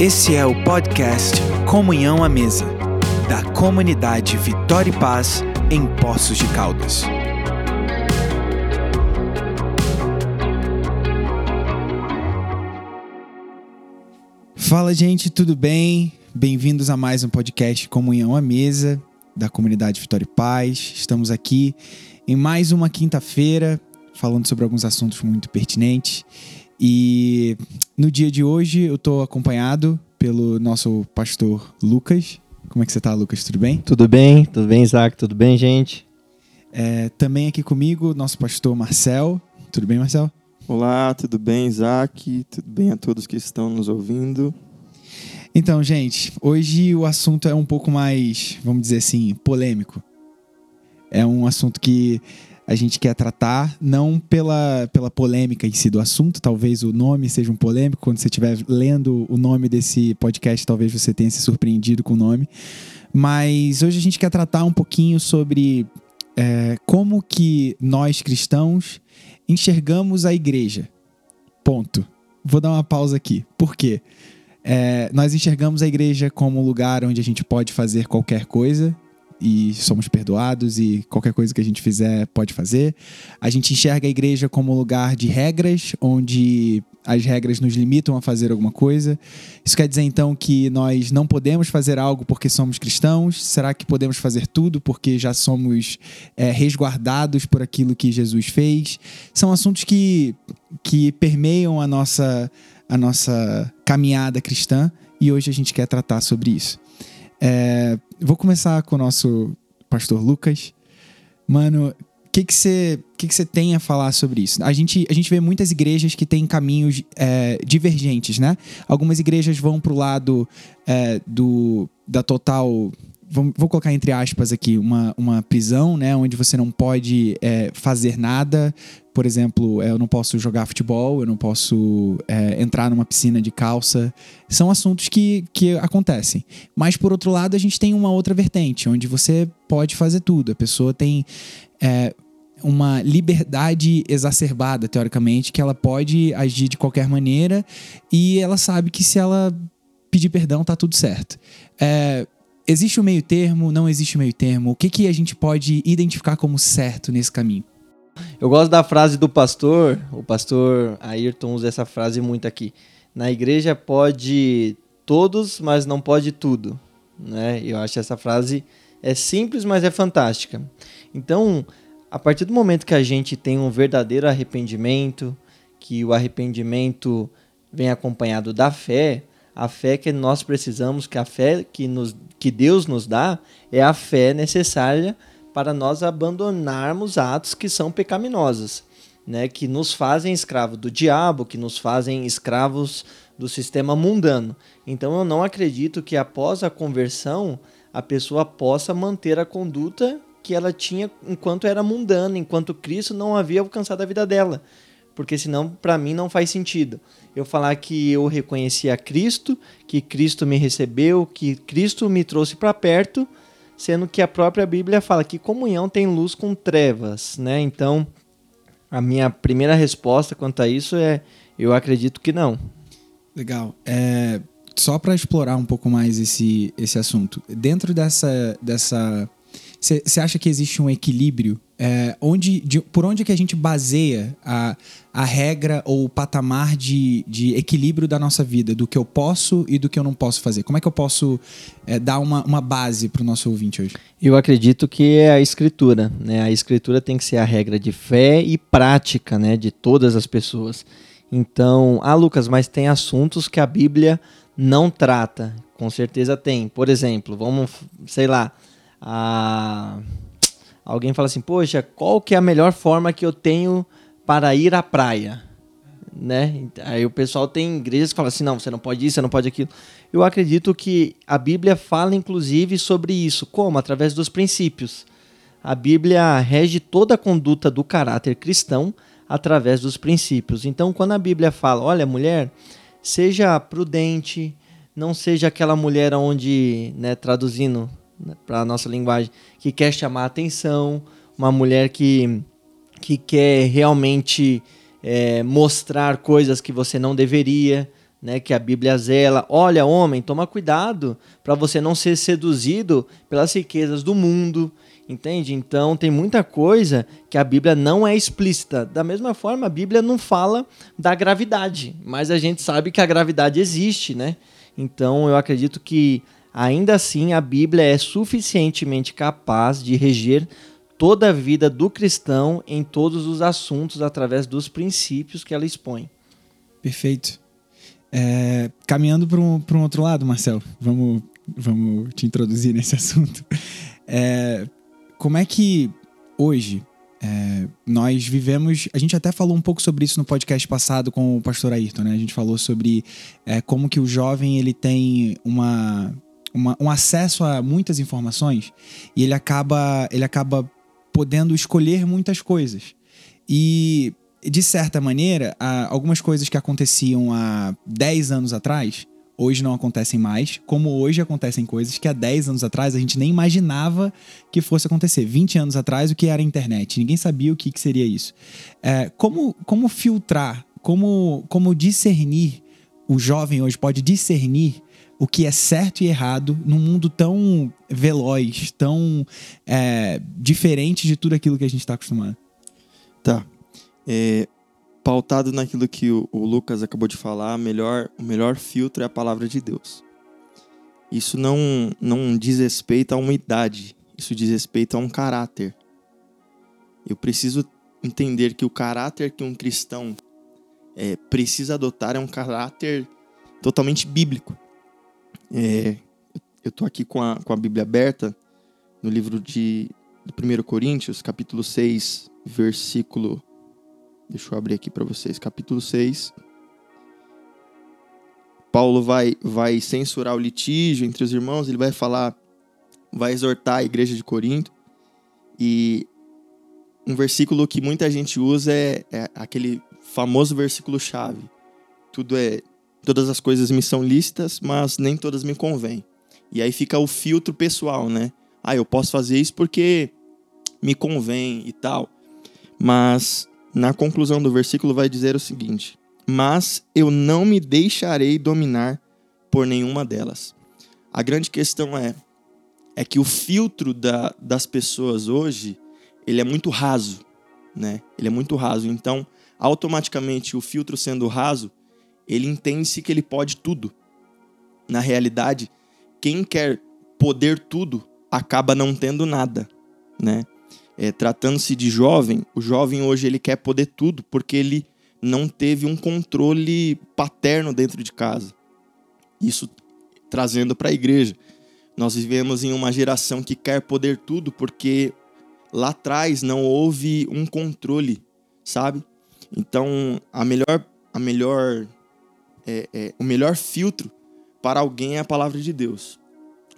Esse é o podcast Comunhão à Mesa, da comunidade Vitória e Paz em Poços de Caldas. Fala, gente, tudo bem? Bem-vindos a mais um podcast Comunhão à Mesa, da comunidade Vitória e Paz. Estamos aqui em mais uma quinta-feira, falando sobre alguns assuntos muito pertinentes. E no dia de hoje eu estou acompanhado pelo nosso pastor Lucas. Como é que você está, Lucas? Tudo bem? Tudo bem, tudo bem, Isaac? Tudo bem, gente? É, também aqui comigo, nosso pastor Marcel. Tudo bem, Marcel? Olá, tudo bem, Isaac? Tudo bem a todos que estão nos ouvindo? Então, gente, hoje o assunto é um pouco mais, vamos dizer assim, polêmico. É um assunto que a gente quer tratar, não pela, pela polêmica em si do assunto, talvez o nome seja um polêmico, quando você estiver lendo o nome desse podcast, talvez você tenha se surpreendido com o nome, mas hoje a gente quer tratar um pouquinho sobre é, como que nós cristãos enxergamos a igreja. Ponto. Vou dar uma pausa aqui. Por quê? É, nós enxergamos a igreja como um lugar onde a gente pode fazer qualquer coisa e somos perdoados e qualquer coisa que a gente fizer pode fazer. A gente enxerga a igreja como um lugar de regras, onde as regras nos limitam a fazer alguma coisa. Isso quer dizer então que nós não podemos fazer algo porque somos cristãos? Será que podemos fazer tudo porque já somos é, resguardados por aquilo que Jesus fez? São assuntos que, que permeiam a nossa, a nossa caminhada cristã e hoje a gente quer tratar sobre isso. É, vou começar com o nosso pastor Lucas. Mano, o que que você que que tem a falar sobre isso? A gente, a gente vê muitas igrejas que têm caminhos é, divergentes, né? Algumas igrejas vão para o lado é, do, da total vou colocar entre aspas aqui, uma, uma prisão, né, onde você não pode é, fazer nada. Por exemplo, é, eu não posso jogar futebol, eu não posso é, entrar numa piscina de calça. São assuntos que, que acontecem. Mas, por outro lado, a gente tem uma outra vertente, onde você pode fazer tudo. A pessoa tem é, uma liberdade exacerbada, teoricamente, que ela pode agir de qualquer maneira e ela sabe que se ela pedir perdão, tá tudo certo. É, Existe o um meio termo, não existe um meio termo? O que, que a gente pode identificar como certo nesse caminho? Eu gosto da frase do pastor, o pastor Ayrton usa essa frase muito aqui. Na igreja pode todos, mas não pode tudo. Né? Eu acho essa frase é simples, mas é fantástica. Então, a partir do momento que a gente tem um verdadeiro arrependimento, que o arrependimento vem acompanhado da fé, a fé que nós precisamos, que a fé que, nos, que Deus nos dá, é a fé necessária para nós abandonarmos atos que são pecaminosos, né? que nos fazem escravos do diabo, que nos fazem escravos do sistema mundano. Então eu não acredito que após a conversão a pessoa possa manter a conduta que ela tinha enquanto era mundana, enquanto Cristo não havia alcançado a vida dela porque senão para mim não faz sentido. Eu falar que eu reconheci a Cristo, que Cristo me recebeu, que Cristo me trouxe para perto, sendo que a própria Bíblia fala que comunhão tem luz com trevas, né? Então, a minha primeira resposta quanto a isso é eu acredito que não. Legal. É, só para explorar um pouco mais esse, esse assunto, dentro dessa dessa você acha que existe um equilíbrio? É, onde, de, por onde que a gente baseia a, a regra ou o patamar de, de equilíbrio da nossa vida, do que eu posso e do que eu não posso fazer? Como é que eu posso é, dar uma, uma base para o nosso ouvinte hoje? Eu acredito que é a escritura. Né? A escritura tem que ser a regra de fé e prática né, de todas as pessoas. Então, ah, Lucas, mas tem assuntos que a Bíblia não trata. Com certeza tem. Por exemplo, vamos, sei lá, a... alguém fala assim, poxa, qual que é a melhor forma que eu tenho para ir à praia? Né? Aí o pessoal tem igrejas que falam assim, não, você não pode isso, você não pode aquilo. Eu acredito que a Bíblia fala inclusive sobre isso, como? Através dos princípios. A Bíblia rege toda a conduta do caráter cristão através dos princípios. Então, quando a Bíblia fala, olha, mulher, seja prudente, não seja aquela mulher onde, né, traduzindo, né, para a nossa linguagem, que quer chamar atenção, uma mulher que, que quer realmente é, mostrar coisas que você não deveria. né, que a Bíblia zela. Olha, homem, toma cuidado para você não ser seduzido pelas riquezas do mundo, entende? Então tem muita coisa que a Bíblia não é explícita. Da mesma forma, a Bíblia não fala da gravidade, mas a gente sabe que a gravidade existe, né? Então eu acredito que ainda assim a Bíblia é suficientemente capaz de reger toda a vida do cristão em todos os assuntos através dos princípios que ela expõe. Perfeito. É, caminhando para um, um outro lado, Marcelo, vamos, vamos te introduzir nesse assunto. É, como é que hoje é, nós vivemos. A gente até falou um pouco sobre isso no podcast passado com o pastor Ayrton, né? A gente falou sobre é, como que o jovem ele tem uma, uma, um acesso a muitas informações e ele acaba, ele acaba podendo escolher muitas coisas. E, de certa maneira, algumas coisas que aconteciam há 10 anos atrás, hoje não acontecem mais, como hoje acontecem coisas que há 10 anos atrás a gente nem imaginava que fosse acontecer. 20 anos atrás, o que era a internet? Ninguém sabia o que, que seria isso. É, como, como filtrar, como, como discernir, o jovem hoje pode discernir o que é certo e errado num mundo tão veloz, tão é, diferente de tudo aquilo que a gente está acostumado. Tá. É, pautado naquilo que o, o, Lucas acabou de falar, melhor, o melhor filtro é a palavra de Deus. Isso não, não diz respeito a uma idade, isso diz respeito a um caráter. Eu preciso entender que o caráter que um cristão é, precisa adotar é um caráter totalmente bíblico. É, eu estou aqui com a, com a Bíblia aberta no livro de, de 1 Coríntios, capítulo 6, versículo. Deixa eu abrir aqui para vocês. Capítulo 6. Paulo vai, vai censurar o litígio entre os irmãos, ele vai falar, vai exortar a igreja de Corinto. E um versículo que muita gente usa é, é aquele famoso versículo-chave. Tudo é todas as coisas me são lícitas, mas nem todas me convêm. E aí fica o filtro pessoal, né? Ah, eu posso fazer isso porque me convém e tal. Mas na conclusão do versículo vai dizer o seguinte: Mas eu não me deixarei dominar por nenhuma delas. A grande questão é é que o filtro da, das pessoas hoje ele é muito raso, né? Ele é muito raso. Então, automaticamente o filtro sendo raso, ele entende-se que ele pode tudo. Na realidade, quem quer poder tudo acaba não tendo nada, né? É, Tratando-se de jovem, o jovem hoje ele quer poder tudo porque ele não teve um controle paterno dentro de casa. Isso trazendo para a igreja. Nós vivemos em uma geração que quer poder tudo porque lá atrás não houve um controle, sabe? Então, a melhor a melhor é, é, o melhor filtro para alguém é a palavra de Deus.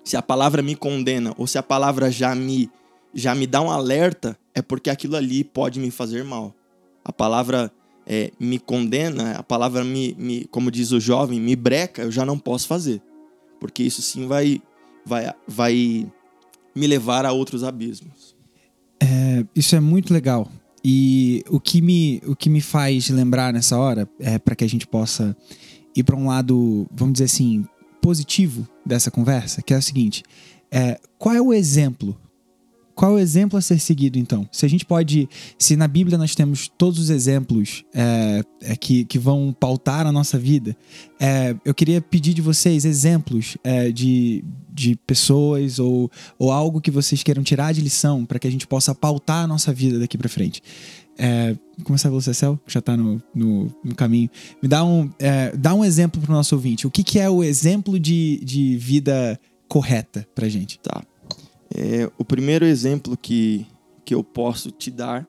Se a palavra me condena ou se a palavra já me já me dá um alerta, é porque aquilo ali pode me fazer mal. A palavra é, me condena, a palavra me, me, como diz o jovem, me breca, eu já não posso fazer, porque isso sim vai vai vai me levar a outros abismos. É, isso é muito legal. E o que me, o que me faz lembrar nessa hora, é para que a gente possa ir para um lado, vamos dizer assim, positivo dessa conversa, que é o seguinte: é, qual é o exemplo? Qual é o exemplo a ser seguido, então? Se a gente pode. Se na Bíblia nós temos todos os exemplos é, é, que, que vão pautar a nossa vida, é, eu queria pedir de vocês exemplos é, de, de pessoas ou, ou algo que vocês queiram tirar de lição para que a gente possa pautar a nossa vida daqui para frente. É, começar pelo Cecel, que já está no, no, no, caminho. Me dá um, é, dá um exemplo para o nosso ouvinte. O que, que é o exemplo de, de vida correta para gente? Tá. É, o primeiro exemplo que, que eu posso te dar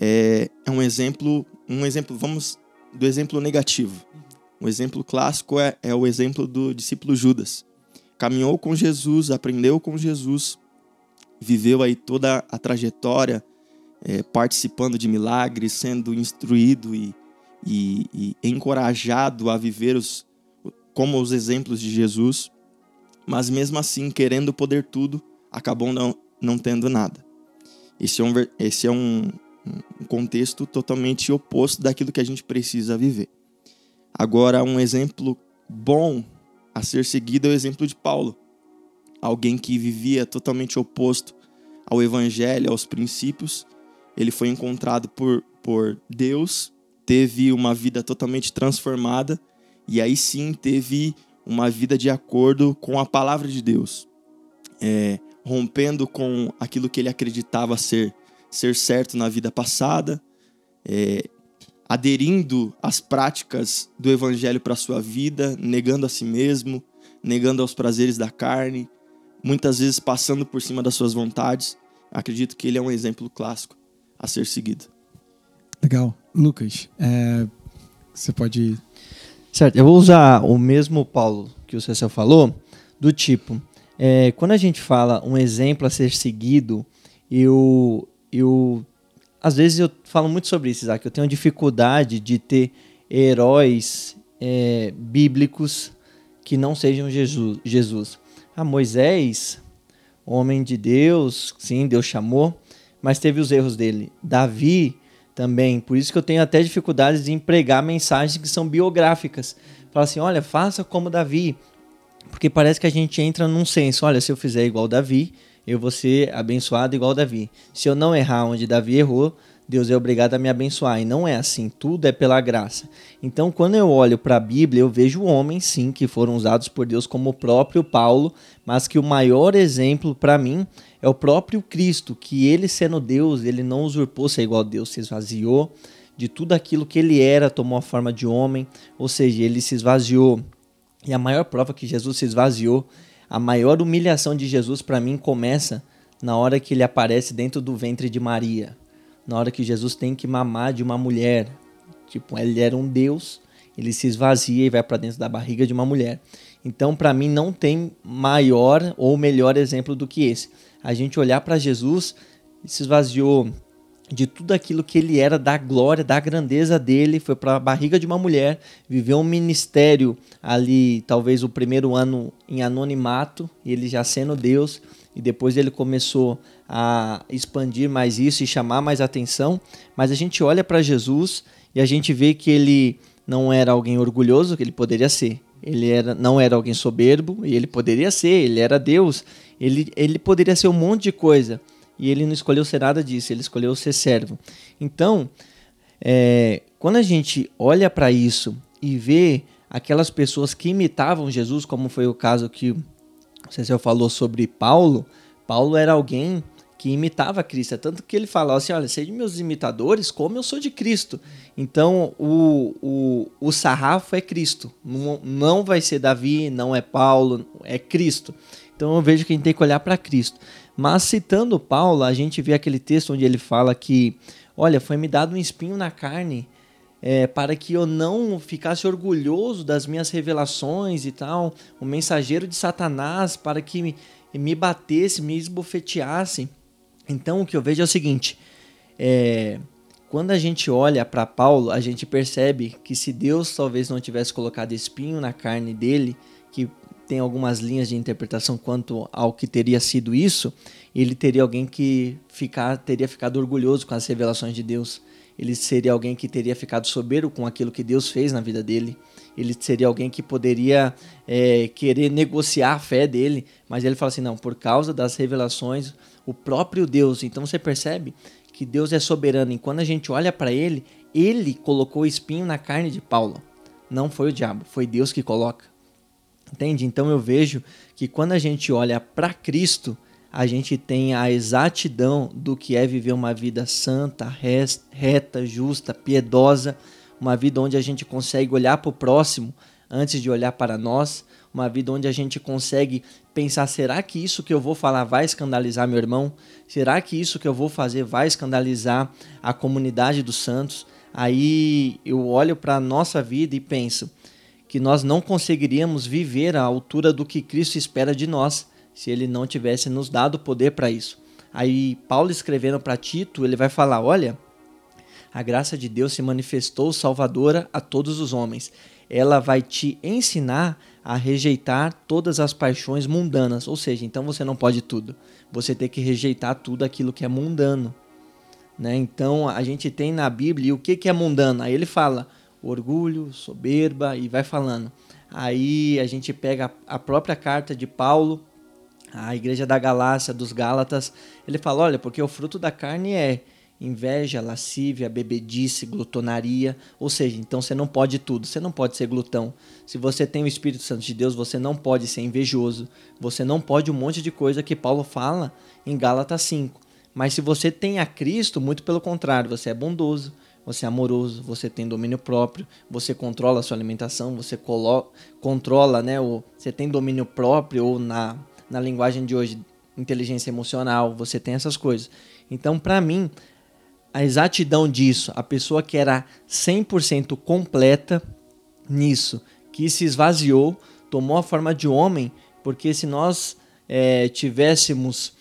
é, é um exemplo, um exemplo, vamos do exemplo negativo. Um exemplo clássico é, é o exemplo do discípulo Judas. Caminhou com Jesus, aprendeu com Jesus, viveu aí toda a trajetória é, participando de milagres, sendo instruído e, e, e, encorajado a viver os, como os exemplos de Jesus, mas mesmo assim, querendo poder tudo, acabou não, não tendo nada. Esse é, um, esse é um, um contexto totalmente oposto daquilo que a gente precisa viver. Agora, um exemplo bom a ser seguido é o exemplo de Paulo. Alguém que vivia totalmente oposto ao evangelho, aos princípios. Ele foi encontrado por, por Deus, teve uma vida totalmente transformada e aí sim teve uma vida de acordo com a palavra de Deus, é, rompendo com aquilo que ele acreditava ser, ser certo na vida passada, é, aderindo às práticas do evangelho para sua vida, negando a si mesmo, negando aos prazeres da carne, muitas vezes passando por cima das suas vontades. Acredito que ele é um exemplo clássico a ser seguido. Legal. Lucas, é, você pode. Certo, eu vou usar o mesmo Paulo que o Cecil falou, do tipo, é, quando a gente fala um exemplo a ser seguido, eu, eu às vezes eu falo muito sobre isso, Isaac. Eu tenho dificuldade de ter heróis é, bíblicos que não sejam Jesus. Jesus. Ah, Moisés, homem de Deus, sim, Deus chamou, mas teve os erros dele. Davi também, por isso que eu tenho até dificuldades de empregar mensagens que são biográficas. Fala assim, olha, faça como Davi, porque parece que a gente entra num senso, olha, se eu fizer igual Davi, eu vou ser abençoado igual Davi. Se eu não errar onde Davi errou, Deus é obrigado a me abençoar. E não é assim, tudo é pela graça. Então, quando eu olho para a Bíblia, eu vejo homens, sim, que foram usados por Deus, como o próprio Paulo, mas que o maior exemplo para mim é o próprio Cristo, que ele sendo Deus, ele não usurpou ser igual a Deus, se esvaziou de tudo aquilo que ele era, tomou a forma de homem, ou seja, ele se esvaziou. E a maior prova que Jesus se esvaziou a maior humilhação de Jesus para mim começa na hora que ele aparece dentro do ventre de Maria, na hora que Jesus tem que mamar de uma mulher. Tipo, ele era um Deus, ele se esvazia e vai para dentro da barriga de uma mulher. Então, para mim, não tem maior ou melhor exemplo do que esse. A gente olhar para Jesus, se esvaziou de tudo aquilo que ele era, da glória, da grandeza dele, foi para a barriga de uma mulher, viveu um ministério ali, talvez o primeiro ano em anonimato, ele já sendo Deus, e depois ele começou a expandir mais isso e chamar mais atenção. Mas a gente olha para Jesus e a gente vê que ele não era alguém orgulhoso, que ele poderia ser. Ele era, não era alguém soberbo, e ele poderia ser, ele era Deus. Ele, ele poderia ser um monte de coisa e ele não escolheu ser nada disso, ele escolheu ser servo. Então, é, quando a gente olha para isso e vê aquelas pessoas que imitavam Jesus, como foi o caso que o Cecil falou sobre Paulo, Paulo era alguém que imitava Cristo, é tanto que ele falava assim, olha, sejam meus imitadores como eu sou de Cristo. Então, o, o, o sarrafo é Cristo, não, não vai ser Davi, não é Paulo, é Cristo. Então eu vejo que a gente tem que olhar para Cristo. Mas citando Paulo, a gente vê aquele texto onde ele fala que, olha, foi me dado um espinho na carne é, para que eu não ficasse orgulhoso das minhas revelações e tal, o mensageiro de Satanás para que me, me batesse, me esbofeteasse. Então o que eu vejo é o seguinte: é, quando a gente olha para Paulo, a gente percebe que se Deus talvez não tivesse colocado espinho na carne dele, que tem algumas linhas de interpretação quanto ao que teria sido isso, ele teria alguém que ficar, teria ficado orgulhoso com as revelações de Deus. Ele seria alguém que teria ficado soberbo com aquilo que Deus fez na vida dele. Ele seria alguém que poderia é, querer negociar a fé dele, mas ele fala assim: não, por causa das revelações, o próprio Deus. Então você percebe que Deus é soberano e quando a gente olha para ele, ele colocou espinho na carne de Paulo. Não foi o diabo, foi Deus que coloca. Entende? Então eu vejo que quando a gente olha para Cristo, a gente tem a exatidão do que é viver uma vida santa, reta, justa, piedosa, uma vida onde a gente consegue olhar para o próximo antes de olhar para nós, uma vida onde a gente consegue pensar: será que isso que eu vou falar vai escandalizar meu irmão? Será que isso que eu vou fazer vai escandalizar a comunidade dos santos? Aí eu olho para a nossa vida e penso: que nós não conseguiríamos viver à altura do que Cristo espera de nós se ele não tivesse nos dado poder para isso. Aí Paulo escrevendo para Tito, ele vai falar: "Olha, a graça de Deus se manifestou salvadora a todos os homens. Ela vai te ensinar a rejeitar todas as paixões mundanas, ou seja, então você não pode tudo. Você tem que rejeitar tudo aquilo que é mundano, né? Então a gente tem na Bíblia o que que é mundano. Aí ele fala: orgulho, soberba e vai falando. Aí a gente pega a própria carta de Paulo, a igreja da Galácia, dos Gálatas, ele fala: olha, porque o fruto da carne é inveja, lascívia, bebedice, glutonaria. Ou seja, então você não pode tudo, você não pode ser glutão. Se você tem o Espírito Santo de Deus, você não pode ser invejoso. Você não pode um monte de coisa que Paulo fala em Gálatas 5. Mas se você tem a Cristo, muito pelo contrário, você é bondoso, você é amoroso, você tem domínio próprio, você controla a sua alimentação, você controla, né, você tem domínio próprio ou na, na linguagem de hoje, inteligência emocional, você tem essas coisas. Então, para mim, a exatidão disso, a pessoa que era 100% completa nisso, que se esvaziou, tomou a forma de homem, porque se nós é, tivéssemos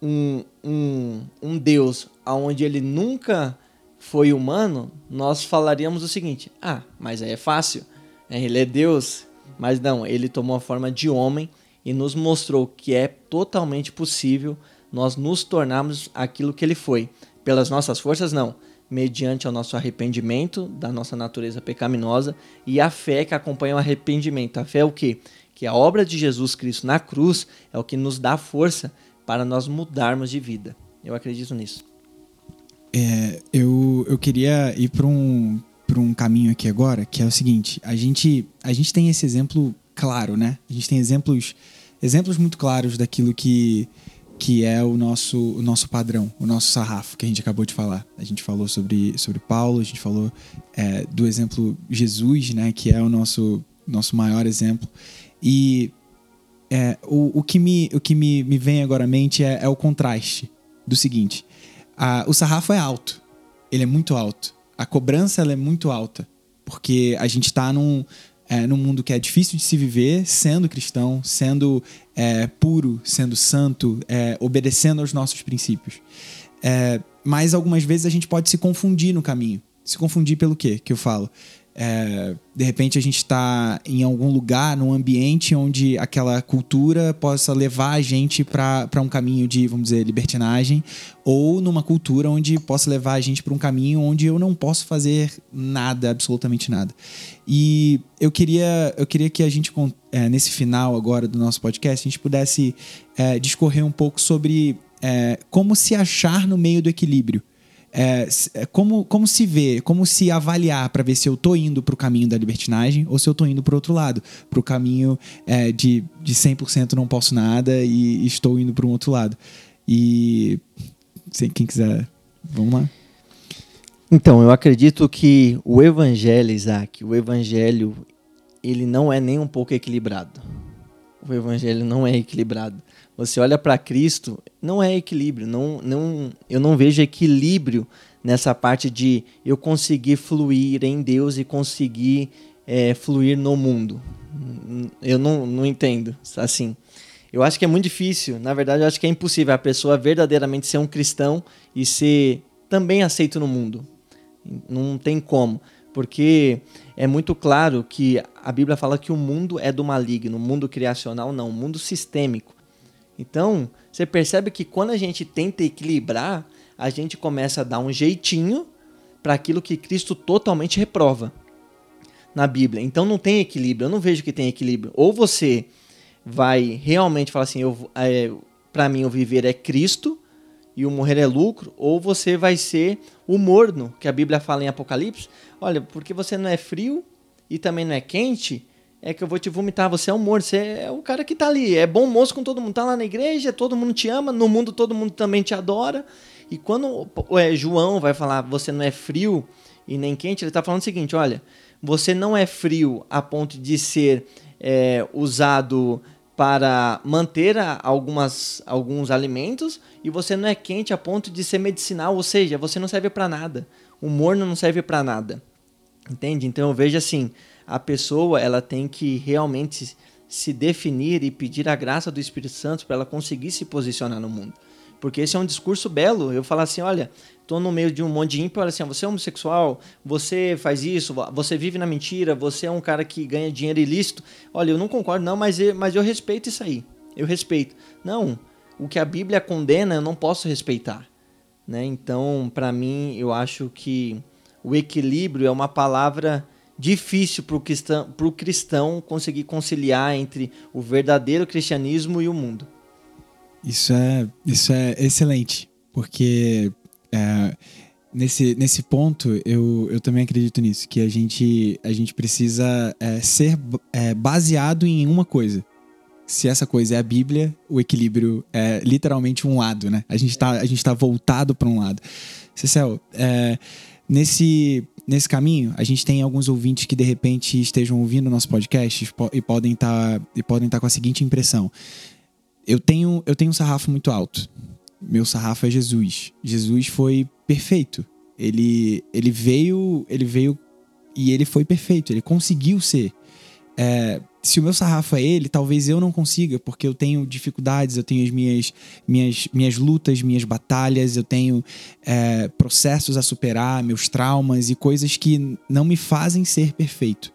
um, um, um Deus onde ele nunca foi humano, nós falaríamos o seguinte: ah, mas aí é fácil, é, ele é Deus. Mas não, ele tomou a forma de homem e nos mostrou que é totalmente possível nós nos tornarmos aquilo que ele foi. Pelas nossas forças, não. Mediante o nosso arrependimento da nossa natureza pecaminosa e a fé que acompanha o arrependimento. A fé é o quê? Que a obra de Jesus Cristo na cruz é o que nos dá força para nós mudarmos de vida. Eu acredito nisso. É, eu, eu queria ir para um, um caminho aqui agora, que é o seguinte: a gente, a gente tem esse exemplo claro, né? A gente tem exemplos, exemplos muito claros daquilo que, que é o nosso, o nosso padrão, o nosso sarrafo que a gente acabou de falar. A gente falou sobre, sobre Paulo, a gente falou é, do exemplo Jesus, né, que é o nosso, nosso maior exemplo. E é, o, o que, me, o que me, me vem agora à mente é, é o contraste do seguinte: a, o sarrafo é alto, ele é muito alto. A cobrança ela é muito alta, porque a gente está num, é, num mundo que é difícil de se viver sendo cristão, sendo é, puro, sendo santo, é, obedecendo aos nossos princípios. É, mas algumas vezes a gente pode se confundir no caminho. Se confundir pelo quê que eu falo? É, de repente a gente está em algum lugar, num ambiente onde aquela cultura possa levar a gente para um caminho de, vamos dizer, libertinagem, ou numa cultura onde possa levar a gente para um caminho onde eu não posso fazer nada, absolutamente nada. E eu queria, eu queria que a gente, é, nesse final agora do nosso podcast, a gente pudesse é, discorrer um pouco sobre é, como se achar no meio do equilíbrio. É, é, como, como se vê, como se avaliar para ver se eu tô indo para o caminho da libertinagem ou se eu tô indo para outro lado, para o caminho é, de, de 100% não posso nada e, estou indo para um outro lado. E quem quiser, vamos lá. Então, eu acredito que o evangelho, Isaac, o evangelho, ele não é nem um pouco equilibrado. O evangelho não é equilibrado. Você olha para Cristo, não é equilíbrio, não, não, eu não vejo equilíbrio nessa parte de eu conseguir fluir em Deus e conseguir é, fluir no mundo. Eu não, não entendo assim. Eu acho que é muito difícil, na verdade, eu acho que é impossível a pessoa verdadeiramente ser um cristão e ser também aceito no mundo. Não tem como, porque é muito claro que a Bíblia fala que o mundo é do maligno, o mundo criacional não, o mundo sistêmico. Então, você percebe que quando a gente tenta equilibrar, a gente começa a dar um jeitinho para aquilo que Cristo totalmente reprova na Bíblia. Então não tem equilíbrio, eu não vejo que tem equilíbrio. Ou você vai realmente falar assim, é, para mim o viver é Cristo e o morrer é lucro, ou você vai ser o morno, que a Bíblia fala em Apocalipse. Olha, porque você não é frio e também não é quente, é que eu vou te vomitar, você é um morto, você é o cara que tá ali, é bom moço com todo mundo, tá lá na igreja, todo mundo te ama, no mundo todo mundo também te adora. E quando é, João vai falar, você não é frio e nem quente, ele tá falando o seguinte, olha, você não é frio a ponto de ser é, usado para manter algumas, alguns alimentos e você não é quente a ponto de ser medicinal, ou seja, você não serve para nada. O morno não serve para nada. Entende? Então eu vejo assim, a pessoa ela tem que realmente se definir e pedir a graça do Espírito Santo para ela conseguir se posicionar no mundo. Porque esse é um discurso belo. Eu falo assim, olha, tô no meio de um monte de ímpio, olha assim, você é homossexual, você faz isso, você vive na mentira, você é um cara que ganha dinheiro ilícito. Olha, eu não concordo não, mas eu, mas eu respeito isso aí. Eu respeito. Não, o que a Bíblia condena, eu não posso respeitar. Né? Então, para mim, eu acho que o equilíbrio é uma palavra difícil para o cristão, cristão conseguir conciliar entre o verdadeiro cristianismo e o mundo. Isso é, isso é excelente, porque é, nesse, nesse ponto eu, eu também acredito nisso, que a gente, a gente precisa é, ser é, baseado em uma coisa. Se essa coisa é a Bíblia, o equilíbrio é literalmente um lado, né? A gente está tá voltado para um lado. Cecil, é, nesse, nesse caminho, a gente tem alguns ouvintes que de repente estejam ouvindo nosso podcast e podem estar tá, e podem estar tá com a seguinte impressão: eu tenho eu tenho um sarrafo muito alto. Meu sarrafo é Jesus. Jesus foi perfeito. Ele ele veio ele veio e ele foi perfeito. Ele conseguiu ser. É, se o meu sarrafo é ele, talvez eu não consiga, porque eu tenho dificuldades, eu tenho as minhas, minhas, minhas lutas, minhas batalhas, eu tenho é, processos a superar, meus traumas e coisas que não me fazem ser perfeito.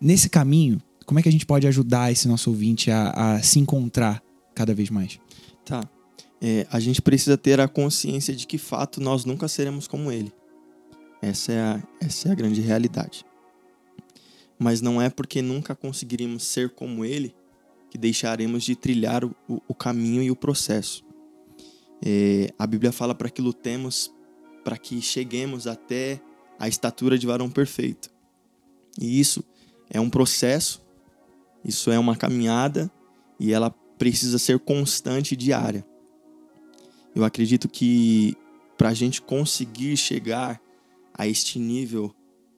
Nesse caminho, como é que a gente pode ajudar esse nosso ouvinte a, a se encontrar cada vez mais? Tá. É, a gente precisa ter a consciência de que, fato, nós nunca seremos como ele. Essa é a, essa é a grande realidade mas não é porque nunca conseguiríamos ser como Ele que deixaremos de trilhar o, o caminho e o processo. É, a Bíblia fala para que lutemos para que cheguemos até a estatura de varão perfeito. E isso é um processo, isso é uma caminhada e ela precisa ser constante e diária. Eu acredito que para a gente conseguir chegar a este nível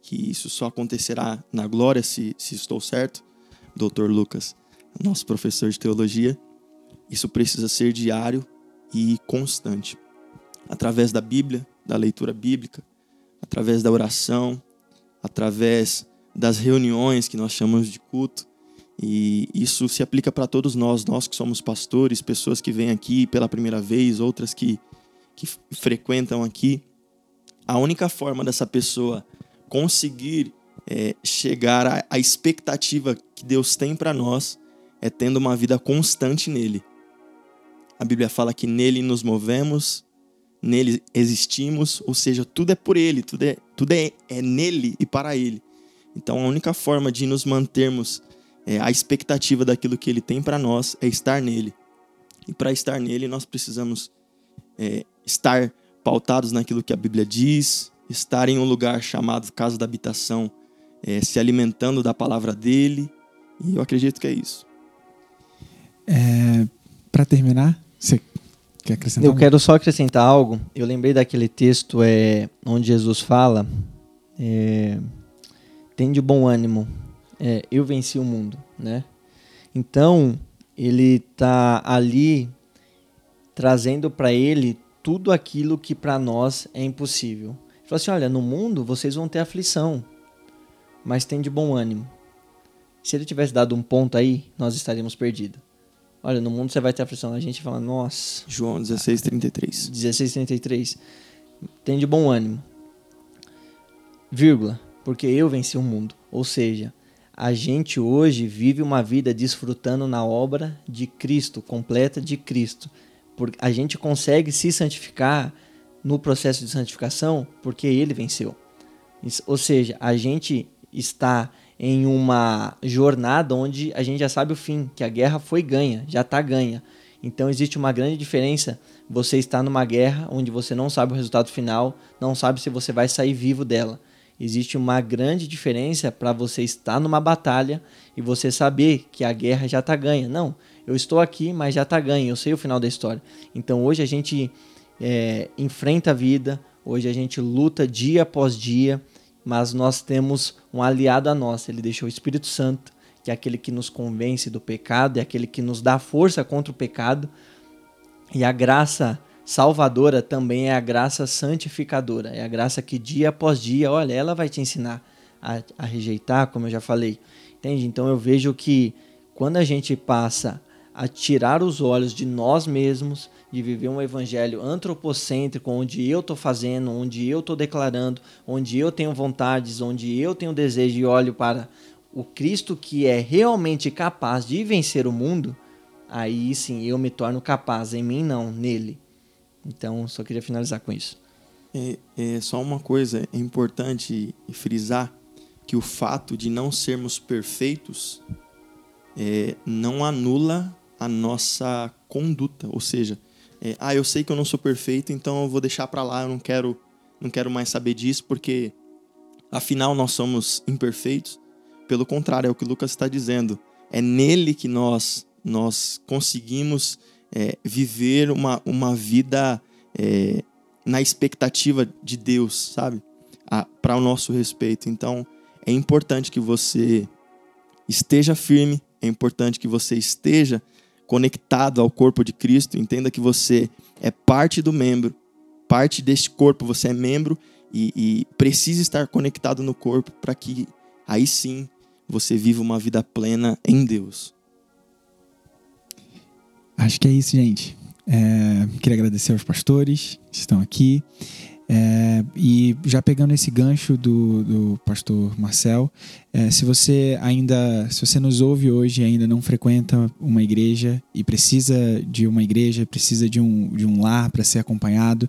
que isso só acontecerá na glória, se, se estou certo, Dr. Lucas, nosso professor de teologia. Isso precisa ser diário e constante. Através da Bíblia, da leitura bíblica, através da oração, através das reuniões que nós chamamos de culto. E isso se aplica para todos nós, nós que somos pastores, pessoas que vêm aqui pela primeira vez, outras que, que frequentam aqui. A única forma dessa pessoa conseguir é, chegar à, expectativa que Deus tem para nós é tendo uma vida constante nele. A Bíblia fala que nele nos movemos, nele existimos, ou seja, tudo é por ele, tudo é, tudo é, é nele e para ele. Então a única forma de nos mantermos é, expectativa daquilo que ele tem para nós é estar nele. E para estar nele, nós precisamos é, estar pautados naquilo que a Bíblia diz, estar em um lugar chamado casa da habitação, é, se alimentando da palavra dele. E eu acredito que é isso. É, Para terminar, você quer acrescentar? Eu quero só acrescentar algo. Eu lembrei daquele texto é, onde Jesus fala: é, tem de bom ânimo, é, eu venci o mundo, né? Então ele está ali trazendo para ele tudo aquilo que para nós é impossível. Falou assim: olha, no mundo vocês vão ter aflição, mas tem de bom ânimo. Se ele tivesse dado um ponto aí, nós estaríamos perdidos. Olha, no mundo você vai ter aflição. A gente fala, nossa. João 16,33. 16,33. Tem de bom ânimo. Vírgula. Porque eu venci o mundo. Ou seja, a gente hoje vive uma vida desfrutando na obra de Cristo, completa de Cristo. Porque a gente consegue se santificar no processo de santificação porque ele venceu. Ou seja, a gente está em uma jornada onde a gente já sabe o fim, que a guerra foi ganha, já está ganha. Então existe uma grande diferença. Você está numa guerra onde você não sabe o resultado final, não sabe se você vai sair vivo dela. Existe uma grande diferença para você estar numa batalha e você saber que a guerra já está ganha. Não, eu estou aqui, mas já está ganha. Eu sei o final da história. Então hoje a gente é, enfrenta a vida, hoje a gente luta dia após dia, mas nós temos um aliado a nós, ele deixou o Espírito Santo, que é aquele que nos convence do pecado, é aquele que nos dá força contra o pecado, e a graça salvadora também é a graça santificadora, é a graça que dia após dia, olha, ela vai te ensinar a, a rejeitar, como eu já falei, entende? Então eu vejo que quando a gente passa a tirar os olhos de nós mesmos, de viver um evangelho antropocêntrico, onde eu estou fazendo, onde eu estou declarando, onde eu tenho vontades, onde eu tenho desejo e olho para o Cristo que é realmente capaz de vencer o mundo, aí sim eu me torno capaz, em mim não, nele. Então, só queria finalizar com isso. É, é só uma coisa importante frisar: que o fato de não sermos perfeitos é, não anula a nossa conduta, ou seja, é, ah, eu sei que eu não sou perfeito, então eu vou deixar para lá, eu não quero, não quero mais saber disso, porque afinal nós somos imperfeitos. Pelo contrário, é o que Lucas está dizendo. É nele que nós nós conseguimos é, viver uma, uma vida é, na expectativa de Deus, sabe? Para o nosso respeito. Então, é importante que você esteja firme, é importante que você esteja conectado ao corpo de Cristo, entenda que você é parte do membro, parte deste corpo, você é membro e, e precisa estar conectado no corpo para que aí sim você viva uma vida plena em Deus. Acho que é isso, gente. É, queria agradecer aos pastores que estão aqui. É, e já pegando esse gancho do, do pastor Marcel, é, se você ainda, se você nos ouve hoje e ainda não frequenta uma igreja e precisa de uma igreja, precisa de um, de um lar para ser acompanhado,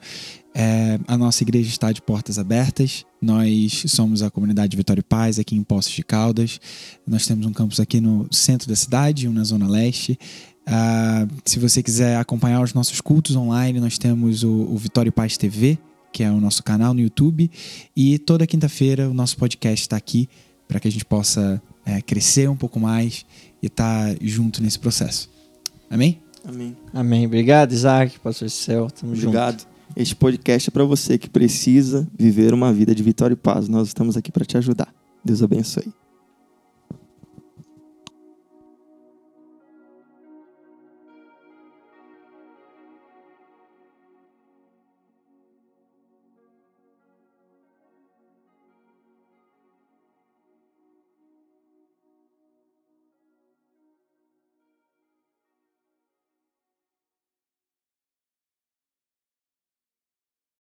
é, a nossa igreja está de portas abertas. Nós somos a comunidade Vitória e Paz aqui em Poços de Caldas. Nós temos um campus aqui no centro da cidade, um na zona leste. Uh, se você quiser acompanhar os nossos cultos online, nós temos o, o Vitória e Paz TV que é o nosso canal no YouTube. E toda quinta-feira o nosso podcast está aqui para que a gente possa é, crescer um pouco mais e estar tá junto nesse processo. Amém? Amém. Amém. Obrigado, Isaac, Pastor Céu. Tamo Obrigado. junto. Este podcast é para você que precisa viver uma vida de vitória e paz. Nós estamos aqui para te ajudar. Deus abençoe.